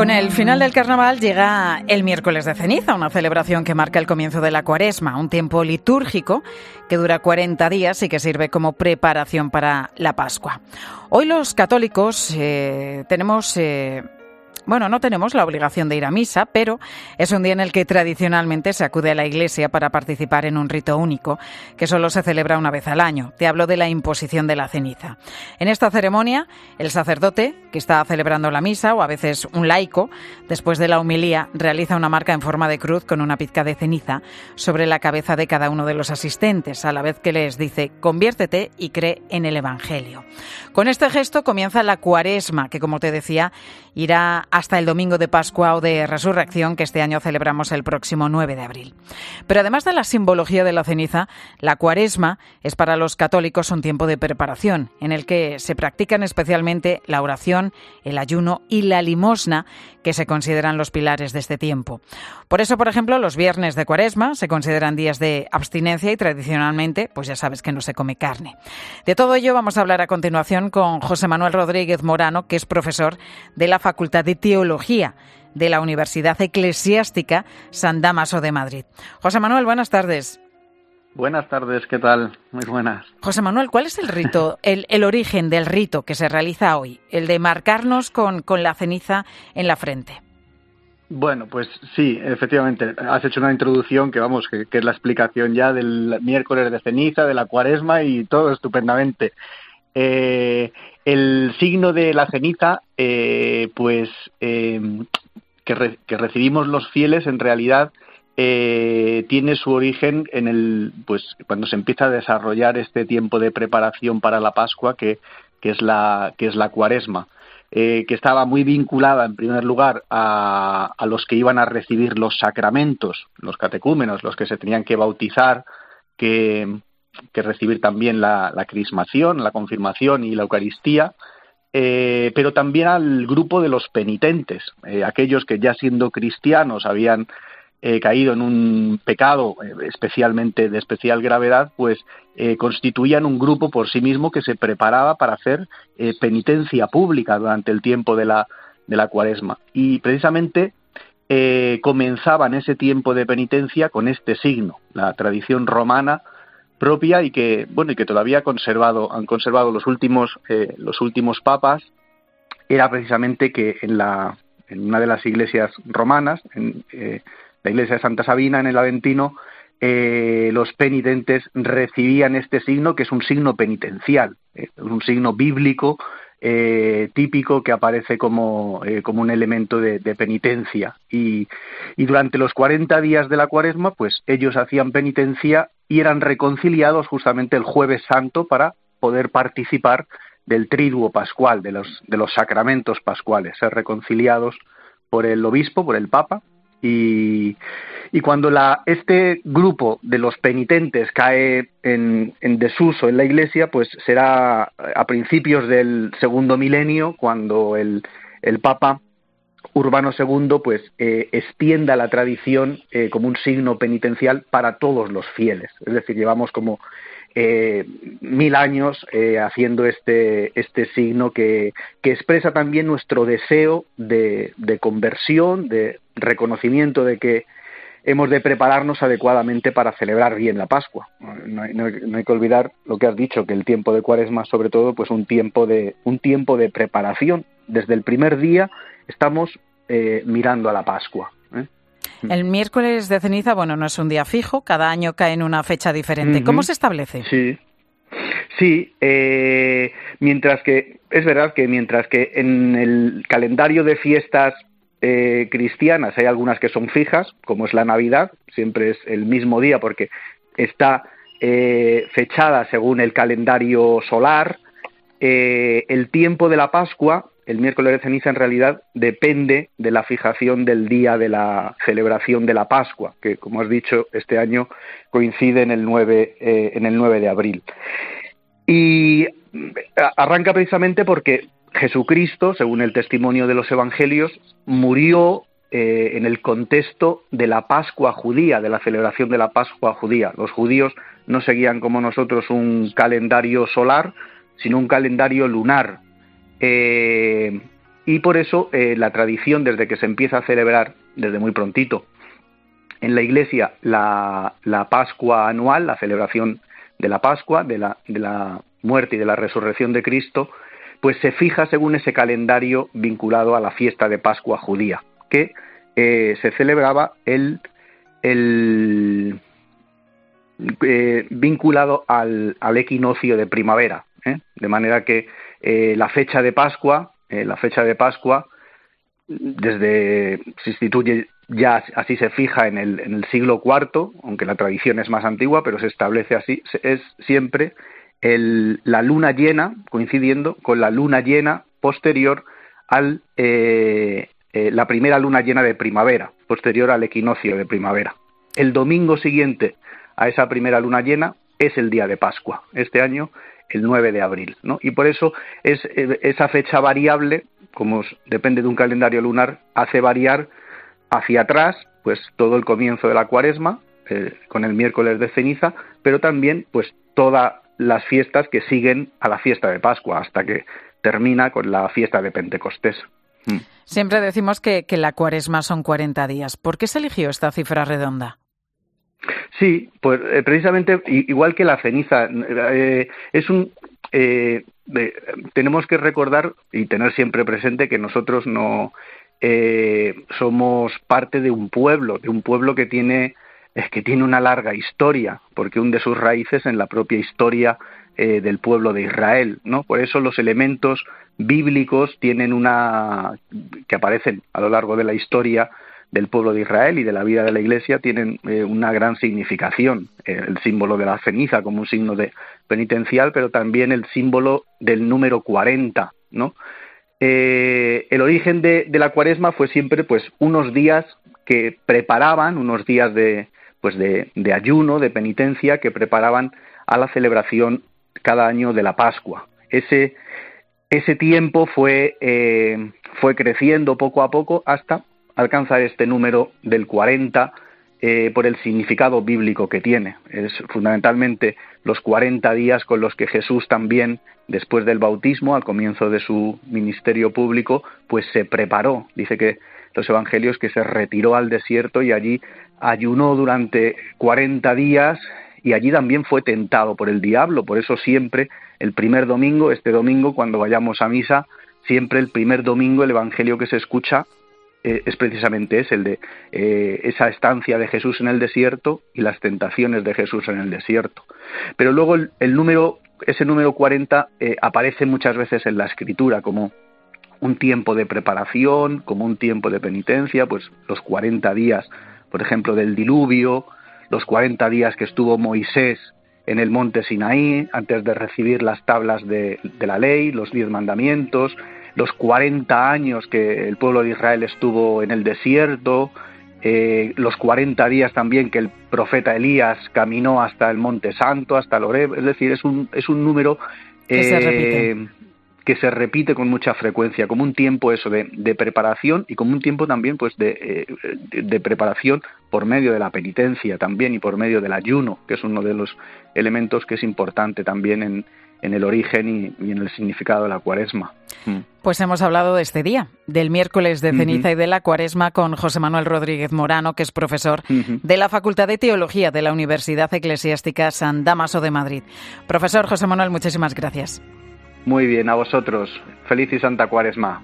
Con el final del carnaval llega el miércoles de ceniza, una celebración que marca el comienzo de la cuaresma, un tiempo litúrgico que dura 40 días y que sirve como preparación para la Pascua. Hoy los católicos eh, tenemos eh, bueno, no tenemos la obligación de ir a misa, pero es un día en el que tradicionalmente se acude a la iglesia para participar en un rito único, que solo se celebra una vez al año. Te hablo de la imposición de la ceniza. En esta ceremonia, el sacerdote, que está celebrando la misa, o a veces un laico, después de la humilía, realiza una marca en forma de cruz con una pizca de ceniza sobre la cabeza de cada uno de los asistentes, a la vez que les dice, conviértete y cree en el Evangelio. Con este gesto comienza la cuaresma, que como te decía, irá hasta el domingo de Pascua o de Resurrección, que este año celebramos el próximo 9 de abril. Pero además de la simbología de la ceniza, la cuaresma es para los católicos un tiempo de preparación, en el que se practican especialmente la oración, el ayuno y la limosna, que se consideran los pilares de este tiempo. Por eso, por ejemplo, los viernes de cuaresma se consideran días de abstinencia y tradicionalmente, pues ya sabes que no se come carne. De todo ello vamos a hablar a continuación con José Manuel Rodríguez Morano, que es profesor de la Facultad de Teología de la Universidad Eclesiástica San Damaso de Madrid. José Manuel, buenas tardes. Buenas tardes, ¿qué tal? Muy buenas. José Manuel, ¿cuál es el rito, el, el origen del rito que se realiza hoy? El de marcarnos con, con la ceniza en la frente. Bueno, pues sí, efectivamente, has hecho una introducción que vamos, que, que, es la explicación ya del miércoles de ceniza, de la cuaresma y todo estupendamente. Eh, el signo de la ceniza, eh, pues eh, que, re, que, recibimos los fieles, en realidad eh, tiene su origen en el, pues cuando se empieza a desarrollar este tiempo de preparación para la Pascua, que, que es la que es la Cuaresma. Eh, que estaba muy vinculada, en primer lugar, a, a, los que iban a recibir los sacramentos, los catecúmenos, los que se tenían que bautizar, que, que recibir también la, crismación, la confirmación y la Eucaristía, eh, pero también al grupo de los penitentes, eh, aquellos que ya siendo cristianos habían eh, caído en un pecado especialmente de especial gravedad, pues constituían un grupo por sí mismo que se preparaba para hacer penitencia pública durante el tiempo de la, de la cuaresma. Y precisamente comenzaban ese tiempo de penitencia con este signo, la tradición romana propia y que bueno y que todavía ha conservado, han conservado los últimos los últimos papas era precisamente que en la en una de las iglesias romanas en, la iglesia de Santa Sabina en el Aventino, eh, los penitentes recibían este signo, que es un signo penitencial, eh, un signo bíblico eh, típico que aparece como, eh, como un elemento de, de penitencia. Y, y, durante los 40 días de la cuaresma, pues ellos hacían penitencia y eran reconciliados justamente el jueves santo para poder participar del triduo pascual, de los, de los sacramentos pascuales, ser reconciliados por el obispo, por el papa, y, y cuando la, este grupo de los penitentes cae en, en, desuso en la Iglesia, pues será a principios del segundo milenio cuando el, el Papa Urbano II pues eh, extienda la tradición eh, como un signo penitencial para todos los fieles. Es decir, llevamos como eh, mil años eh, haciendo este, este signo que, que, expresa también nuestro deseo de, de, conversión, de reconocimiento de que hemos de prepararnos adecuadamente para celebrar bien la Pascua. No hay, no, hay, no hay, que olvidar lo que has dicho, que el tiempo de Cuaresma, sobre todo, pues un tiempo de, un tiempo de preparación. Desde el primer día estamos eh, mirando a la Pascua. ¿eh? El miércoles de ceniza, bueno, no es un día fijo, cada año cae en una fecha diferente. Uh -huh. ¿Cómo se establece? Sí. Sí, eh, mientras que es verdad que mientras que en el calendario de fiestas eh, cristianas hay algunas que son fijas, como es la Navidad, siempre es el mismo día porque está eh, fechada según el calendario solar. Eh, el tiempo de la Pascua el miércoles de ceniza en realidad depende de la fijación del día de la celebración de la Pascua, que como has dicho, este año coincide en el 9, eh, en el 9 de abril. Y arranca precisamente porque Jesucristo, según el testimonio de los evangelios, murió eh, en el contexto de la Pascua judía, de la celebración de la Pascua judía. Los judíos no seguían como nosotros un calendario solar, sino un calendario lunar, eh, Y por eso eh, la tradición, desde que se empieza a celebrar, desde muy prontito, en la iglesia la, Pascua anual, la celebración de la Pascua, de la, de la muerte y de la resurrección de Cristo, pues se fija según ese calendario vinculado a la fiesta de Pascua judía, que eh, se celebraba el, el vinculado al, al, equinoccio de primavera, de manera que la fecha de Pascua, la fecha de Pascua, desde se instituye ya así se fija en el, en el siglo IV, aunque la tradición es más antigua, pero se establece así, es siempre la luna llena, coincidiendo con la luna llena posterior al eh, eh, la primera luna llena de primavera, posterior al equinoccio de primavera. El domingo siguiente a esa primera luna llena es el día de Pascua, este año el 9 de abril, ¿no? Y por eso es eh, esa fecha variable, como depende de un calendario lunar, hace variar hacia atrás, pues todo el comienzo de la Cuaresma, con el miércoles de ceniza, pero también pues toda las fiestas que siguen a la fiesta de Pascua, hasta que termina con la fiesta de Pentecostés. Siempre decimos que, la cuaresma son 40 días. ¿Por qué se eligió esta cifra redonda? Sí, pues eh, precisamente igual que la ceniza, eh, es un eh, tenemos que recordar y tener siempre presente que nosotros no somos parte de un pueblo, de un pueblo que tiene es que tiene una larga historia, porque hunde sus raíces en la propia historia eh, del pueblo de Israel, ¿no? Por eso los elementos bíblicos tienen una que aparecen a lo largo de la historia del pueblo de Israel y de la vida de la Iglesia tienen eh, una gran significación. Eh, el símbolo de la ceniza como un signo de penitencial, pero también el símbolo del número 40, ¿no? el origen de, de, la cuaresma fue siempre pues unos días que preparaban, unos días de, pues de, ayuno, de penitencia que preparaban a la celebración cada año de la Pascua. Ese, ese tiempo fue, eh, fue creciendo poco a poco hasta alcanzar este número del 40 eh, por el significado bíblico que tiene. Es fundamentalmente los 40 días con los que Jesús también, después del bautismo, al comienzo de su ministerio público, pues se preparó. Dice que los evangelios que se retiró al desierto y allí ayunó durante 40 días y allí también fue tentado por el diablo. Por eso siempre el primer domingo, este domingo, cuando vayamos a misa, siempre el primer domingo el Evangelio que se escucha eh, es precisamente ese, el de eh, esa estancia de Jesús en el desierto y las tentaciones de Jesús en el desierto. Pero luego el, número, ese número 40 eh, aparece muchas veces en la escritura como un tiempo de preparación, como un tiempo de penitencia, pues los 40 días por ejemplo, del diluvio, los 40 días que estuvo Moisés en el monte Sinaí antes de recibir las tablas de, la ley, los diez mandamientos, los 40 años que el pueblo de Israel estuvo en el desierto, eh, los 40 días también que el profeta Elías caminó hasta el monte santo, hasta Loreb, es decir, es un, es un número eh, que se repite con mucha frecuencia, como un tiempo eso de, preparación y como un tiempo también pues eh, de, preparación por medio de la penitencia también y por medio del ayuno, que es uno de los elementos que es importante también en, el origen y, en el significado de la cuaresma. Mm. Pues hemos hablado de este día, del miércoles de ceniza y de la cuaresma con José Manuel Rodríguez Morano, que es profesor de la Facultad de Teología de la Universidad Eclesiástica San Damaso de Madrid. Profesor José Manuel, muchísimas gracias. Muy bien, a vosotros. Feliz y Santa Cuaresma.